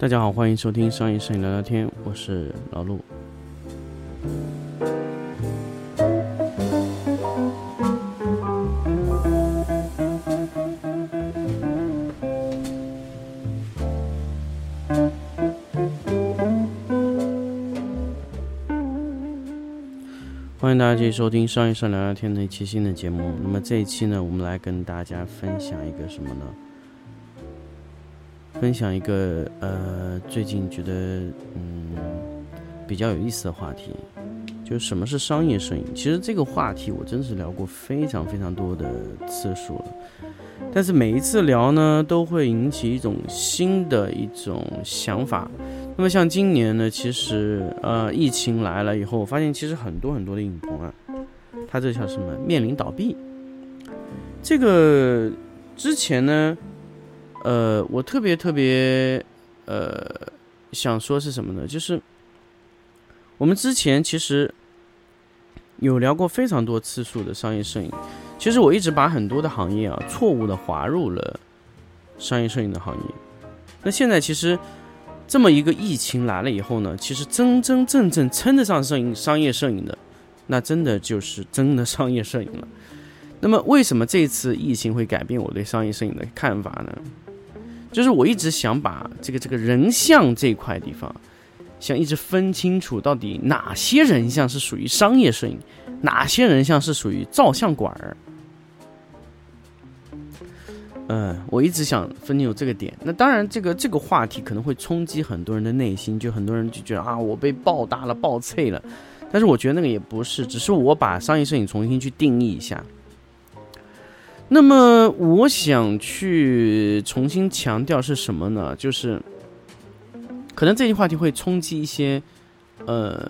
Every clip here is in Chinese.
大家好，欢迎收听商业摄影聊聊天，我是老陆。欢迎大家继续收听商业摄影聊聊天的一期新的节目。那么这一期呢，我们来跟大家分享一个什么呢？分享一个呃，最近觉得嗯比较有意思的话题，就是什么是商业摄影。其实这个话题我真是聊过非常非常多的次数了，但是每一次聊呢，都会引起一种新的一种想法。那么像今年呢，其实呃疫情来了以后，我发现其实很多很多的影棚啊，它这叫什么面临倒闭。这个之前呢。呃，我特别特别，呃，想说是什么呢？就是我们之前其实有聊过非常多次数的商业摄影。其实我一直把很多的行业啊，错误的划入了商业摄影的行业。那现在其实这么一个疫情来了以后呢，其实真真正正称得上摄影商业摄影的，那真的就是真的商业摄影了。那么为什么这次疫情会改变我对商业摄影的看法呢？就是我一直想把这个这个人像这块地方，想一直分清楚到底哪些人像是属于商业摄影，哪些人像是属于照相馆儿。嗯，我一直想分清楚这个点。那当然，这个这个话题可能会冲击很多人的内心，就很多人就觉得啊，我被爆大了、爆脆了。但是我觉得那个也不是，只是我把商业摄影重新去定义一下。那么我想去重新强调是什么呢？就是可能这句话题会冲击一些呃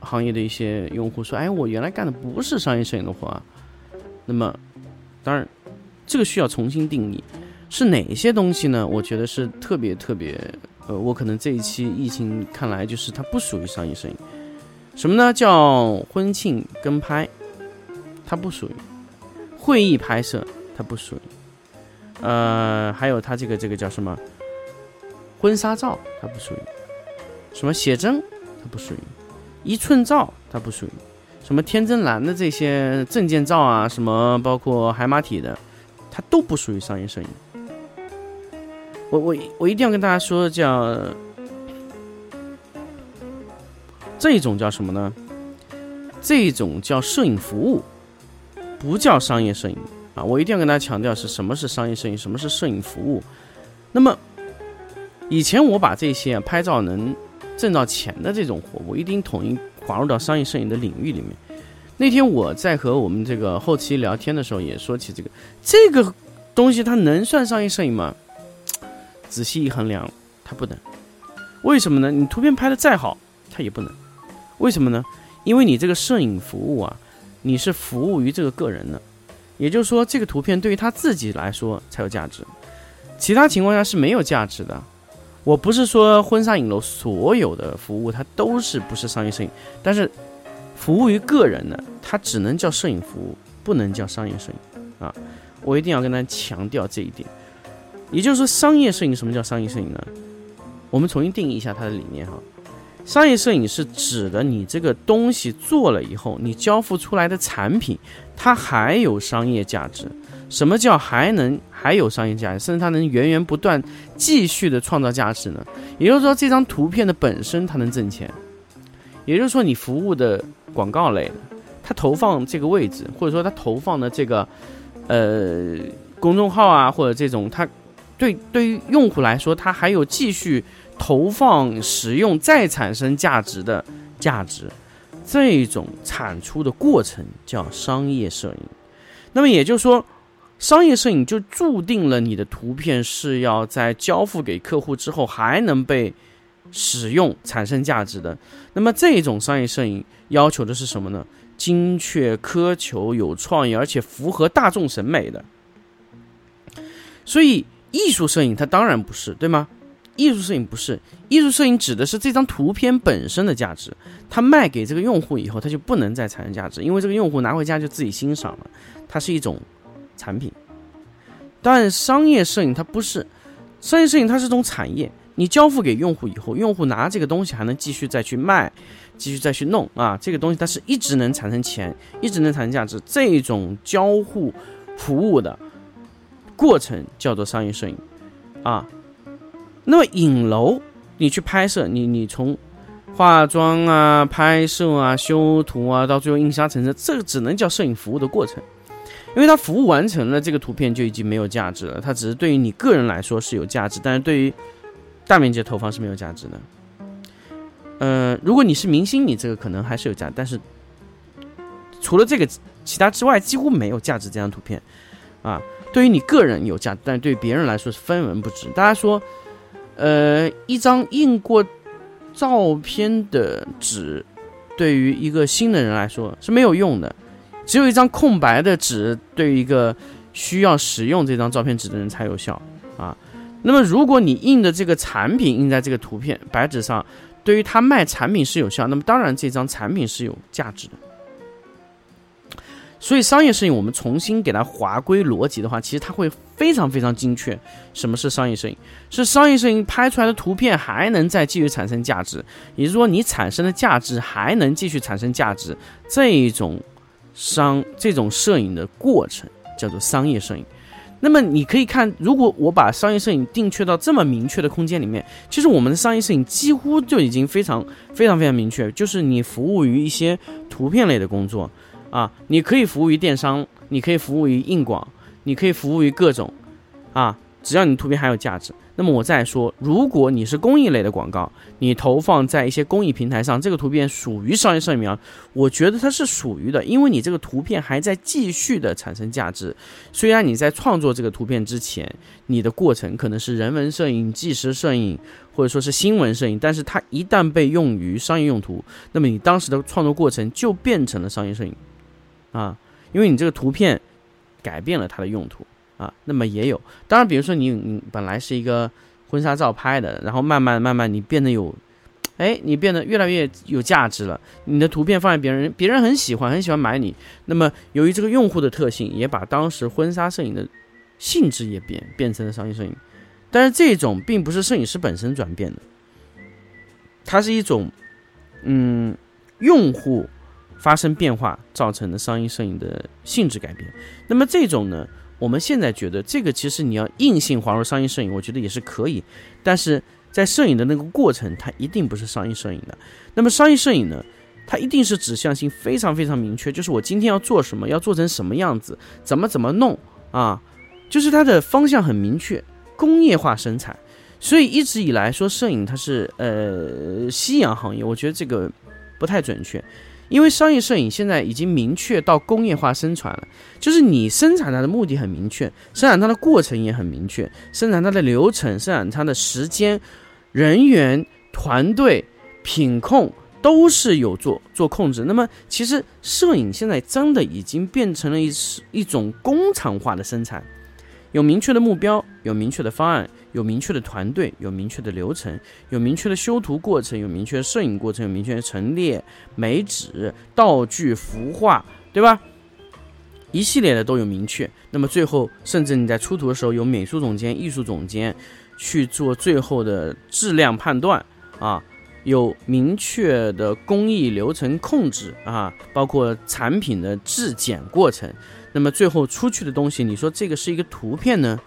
行业的一些用户，说：“哎，我原来干的不是商业摄影的活。”那么当然，这个需要重新定义是哪些东西呢？我觉得是特别特别呃，我可能这一期疫情看来就是它不属于商业摄影。什么呢？叫婚庆跟拍，它不属于会议拍摄。它不属于，呃，还有它这个这个叫什么婚纱照，它不属于；什么写真，它不属于；一寸照，它不属于；什么天真蓝的这些证件照啊，什么包括海马体的，它都不属于商业摄影。我我我一定要跟大家说，叫这种叫什么呢？这种叫摄影服务，不叫商业摄影。啊，我一定要跟大家强调是什么是商业摄影，什么是摄影服务。那么，以前我把这些拍照能挣到钱的这种活，我一定统一划入到商业摄影的领域里面。那天我在和我们这个后期聊天的时候，也说起这个这个东西，它能算商业摄影吗？仔细一衡量，它不能。为什么呢？你图片拍的再好，它也不能。为什么呢？因为你这个摄影服务啊，你是服务于这个个人的。也就是说，这个图片对于他自己来说才有价值，其他情况下是没有价值的。我不是说婚纱影楼所有的服务它都是不是商业摄影，但是服务于个人的，它只能叫摄影服务，不能叫商业摄影啊！我一定要跟大家强调这一点。也就是说，商业摄影什么叫商业摄影呢？我们重新定义一下它的理念哈。商业摄影是指的你这个东西做了以后，你交付出来的产品，它还有商业价值。什么叫还能还有商业价值，甚至它能源源不断继续的创造价值呢？也就是说，这张图片的本身它能挣钱。也就是说，你服务的广告类的，它投放这个位置，或者说它投放的这个呃公众号啊，或者这种，它对对于用户来说，它还有继续。投放、使用再产生价值的价值，这种产出的过程叫商业摄影。那么也就是说，商业摄影就注定了你的图片是要在交付给客户之后还能被使用、产生价值的。那么这种商业摄影要求的是什么呢？精确、苛求、有创意，而且符合大众审美的。所以艺术摄影它当然不是，对吗？艺术摄影不是，艺术摄影指的是这张图片本身的价值，它卖给这个用户以后，它就不能再产生价值，因为这个用户拿回家就自己欣赏了，它是一种产品。但商业摄影它不是，商业摄影它是种产业，你交付给用户以后，用户拿这个东西还能继续再去卖，继续再去弄啊，这个东西它是一直能产生钱，一直能产生价值，这种交互服务的过程叫做商业摄影啊。那么影楼你去拍摄，你你从化妆啊、拍摄啊、修图啊，到最后印刷成册，这个只能叫摄影服务的过程。因为它服务完成了，这个图片就已经没有价值了。它只是对于你个人来说是有价值，但是对于大面积的投放是没有价值的。嗯，如果你是明星，你这个可能还是有价，但是除了这个其他之外，几乎没有价值。这张图片啊，对于你个人有价值，但是对别人来说是分文不值。大家说，呃，一张印过照片的纸，对于一个新的人来说是没有用的。只有一张空白的纸，对于一个需要使用这张照片纸的人才有效啊。那么，如果你印的这个产品印在这个图片白纸上，对于他卖产品是有效，那么当然这张产品是有价值的。所以，商业摄影我们重新给它划归逻辑的话，其实它会非常非常精确。什么是商业摄影？是商业摄影拍出来的图片还能再继续产生价值，也就是说，你产生的价值还能继续产生价值，这一种。商这种摄影的过程叫做商业摄影。那么你可以看，如果我把商业摄影定确到这么明确的空间里面，其实我们的商业摄影几乎就已经非常非常非常明确，就是你服务于一些图片类的工作啊，你可以服务于电商，你可以服务于硬广，你可以服务于各种啊，只要你图片还有价值。那么我再说，如果你是公益类的广告，你投放在一些公益平台上，这个图片属于商业摄影吗？我觉得它是属于的，因为你这个图片还在继续的产生价值。虽然你在创作这个图片之前，你的过程可能是人文摄影、纪实摄影，或者说是新闻摄影，但是它一旦被用于商业用途，那么你当时的创作过程就变成了商业摄影啊，因为你这个图片改变了它的用途。啊，那么也有，当然，比如说你你本来是一个婚纱照拍的，然后慢慢慢慢你变得有，哎，你变得越来越有价值了，你的图片放在别人，别人很喜欢，很喜欢买你。那么由于这个用户的特性，也把当时婚纱摄影的性质也变变成了商业摄影，但是这种并不是摄影师本身转变的，它是一种嗯用户发生变化造成的商业摄影的性质改变。那么这种呢？我们现在觉得这个其实你要硬性划入商业摄影，我觉得也是可以，但是在摄影的那个过程，它一定不是商业摄影的。那么商业摄影呢，它一定是指向性非常非常明确，就是我今天要做什么，要做成什么样子，怎么怎么弄啊，就是它的方向很明确，工业化生产。所以一直以来说摄影它是呃夕阳行业，我觉得这个不太准确。因为商业摄影现在已经明确到工业化生产了，就是你生产它的目的很明确，生产它的过程也很明确，生产它的流程、生产它的时间、人员、团队、品控都是有做做控制。那么，其实摄影现在真的已经变成了一一种工厂化的生产，有明确的目标，有明确的方案。有明确的团队，有明确的流程，有明确的修图过程，有明确的摄影过程，有明确的陈列、美纸、道具、服化，对吧？一系列的都有明确。那么最后，甚至你在出图的时候，有美术总监、艺术总监去做最后的质量判断啊，有明确的工艺流程控制啊，包括产品的质检过程。那么最后出去的东西，你说这个是一个图片呢？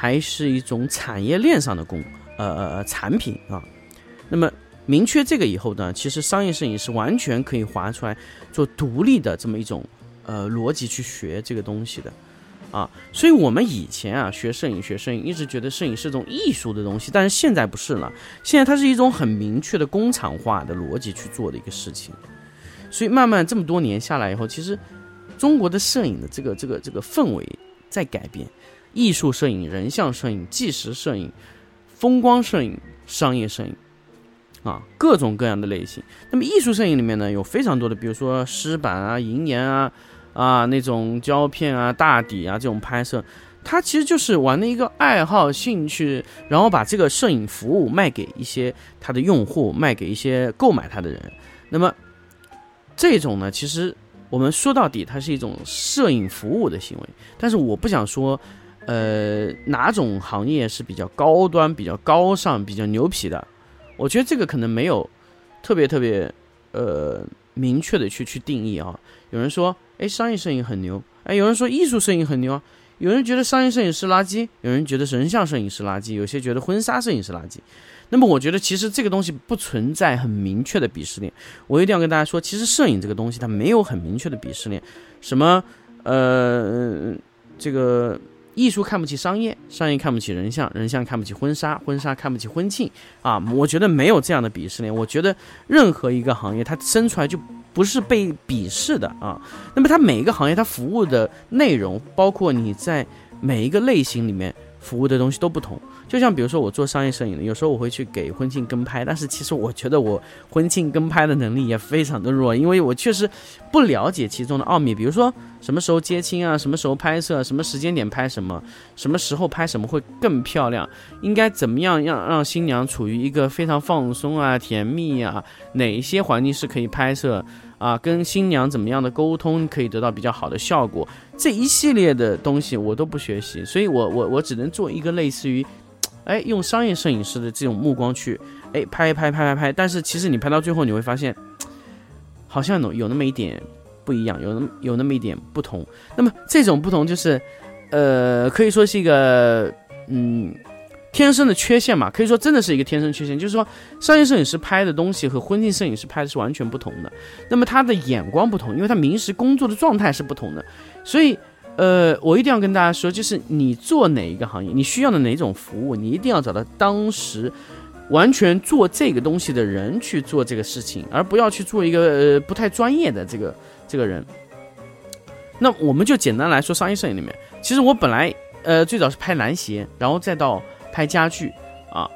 还是一种产业链上的工，呃呃产品啊。那么明确这个以后呢，其实商业摄影是完全可以划出来做独立的这么一种呃逻辑去学这个东西的啊。所以我们以前啊学摄影学摄影，一直觉得摄影是一种艺术的东西，但是现在不是了，现在它是一种很明确的工厂化的逻辑去做的一个事情。所以慢慢这么多年下来以后，其实中国的摄影的这个这个这个氛围在改变。艺术摄影、人像摄影、纪实摄影、风光摄影、商业摄影，啊，各种各样的类型。那么艺术摄影里面呢，有非常多的，比如说湿版啊、银盐啊、啊那种胶片啊、大底啊这种拍摄，它其实就是玩的一个爱好、兴趣，然后把这个摄影服务卖给一些他的用户，卖给一些购买它的人。那么这种呢，其实我们说到底，它是一种摄影服务的行为。但是我不想说。呃，哪种行业是比较高端、比较高尚、比较牛皮的？我觉得这个可能没有特别特别呃明确的去去定义啊。有人说，哎，商业摄影很牛，哎，有人说艺术摄影很牛啊。有人觉得商业摄影是垃圾，有人觉得人像摄影是垃圾，有些觉得婚纱摄影是垃圾。那么我觉得其实这个东西不存在很明确的鄙视链。我一定要跟大家说，其实摄影这个东西它没有很明确的鄙视链。什么呃这个。艺术看不起商业，商业看不起人像，人像看不起婚纱，婚纱看不起婚庆啊！我觉得没有这样的鄙视链。我觉得任何一个行业它生出来就不是被鄙视的啊。那么它每一个行业它服务的内容，包括你在每一个类型里面。服务的东西都不同，就像比如说我做商业摄影的，有时候我会去给婚庆跟拍，但是其实我觉得我婚庆跟拍的能力也非常的弱，因为我确实不了解其中的奥秘，比如说什么时候接亲啊，什么时候拍摄，什么时间点拍什么，什么时候拍什么会更漂亮，应该怎么样让让新娘处于一个非常放松啊、甜蜜啊，哪一些环境是可以拍摄。啊，跟新娘怎么样的沟通可以得到比较好的效果？这一系列的东西我都不学习，所以我我我只能做一个类似于，哎，用商业摄影师的这种目光去，哎，拍一拍拍拍拍。但是其实你拍到最后你会发现，好像有有那么一点不一样，有那么有那么一点不同。那么这种不同就是，呃，可以说是一个，嗯。天生的缺陷嘛，可以说真的是一个天生缺陷。就是说，商业摄影师拍的东西和婚庆摄影师拍的是完全不同的。那么他的眼光不同，因为他平时工作的状态是不同的。所以，呃，我一定要跟大家说，就是你做哪一个行业，你需要的哪种服务，你一定要找到当时完全做这个东西的人去做这个事情，而不要去做一个呃不太专业的这个这个人。那我们就简单来说，商业摄影里面，其实我本来呃最早是拍男鞋，然后再到。拍家具啊，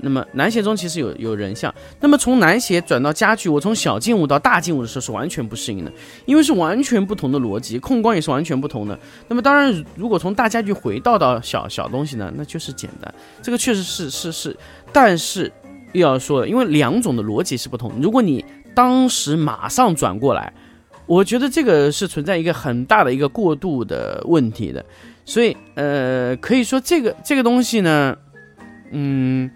那么男鞋中其实有有人像，那么从男鞋转到家具，我从小静物到大静物的时候是完全不适应的，因为是完全不同的逻辑，控光也是完全不同的。那么当然，如果从大家具回到到小小东西呢，那就是简单，这个确实是是是，但是又要说，因为两种的逻辑是不同，如果你当时马上转过来，我觉得这个是存在一个很大的一个过渡的问题的。所以，呃，可以说这个这个东西呢，嗯，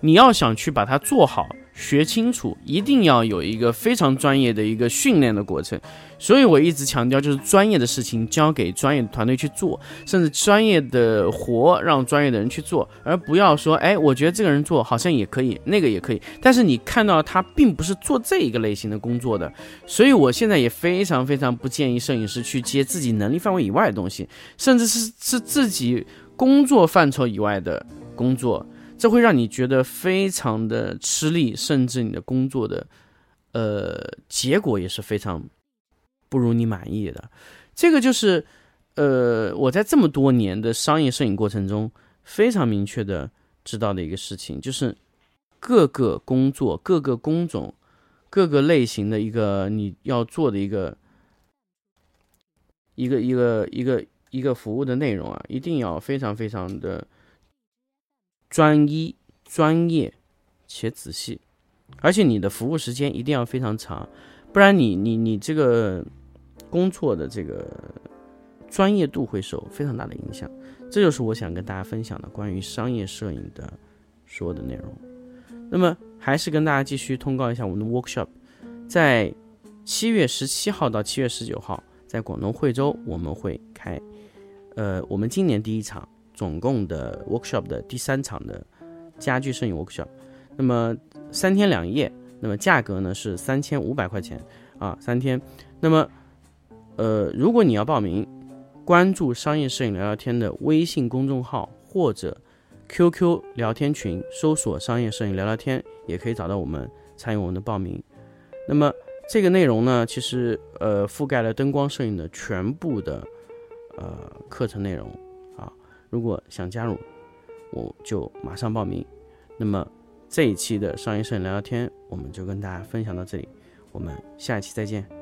你要想去把它做好、学清楚，一定要有一个非常专业的一个训练的过程。所以我一直强调，就是专业的事情交给专业团队去做，甚至专业的活让专业的人去做，而不要说，哎，我觉得这个人做好像也可以，那个也可以，但是你看到他并不是做这一个类型的工作的。所以我现在也非常非常不建议摄影师去接自己能力范围以外的东西，甚至是是自己。工作范畴以外的工作，这会让你觉得非常的吃力，甚至你的工作的，呃，结果也是非常不如你满意的。这个就是，呃，我在这么多年的商业摄影过程中非常明确的知道的一个事情，就是各个工作、各个工种、各个类型的一个你要做的一个一个一个一个。一个服务的内容啊，一定要非常非常的专一、专业且仔细，而且你的服务时间一定要非常长，不然你你你这个工作的这个专业度会受非常大的影响。这就是我想跟大家分享的关于商业摄影的所有的内容。那么还是跟大家继续通告一下我们的 workshop，在七月十七号到七月十九号，在广东惠州我们会开。呃，我们今年第一场总共的 workshop 的第三场的家具摄影 workshop，那么三天两夜，那么价格呢是三千五百块钱啊，三天。那么，呃，如果你要报名，关注商业摄影聊聊天的微信公众号或者 QQ 聊天群，搜索商业摄影聊聊天，也可以找到我们参与我们的报名。那么这个内容呢，其实呃覆盖了灯光摄影的全部的。呃，课程内容，如果想加入，我就马上报名。那么这一期的商业摄影聊聊天，我们就跟大家分享到这里，我们下一期再见。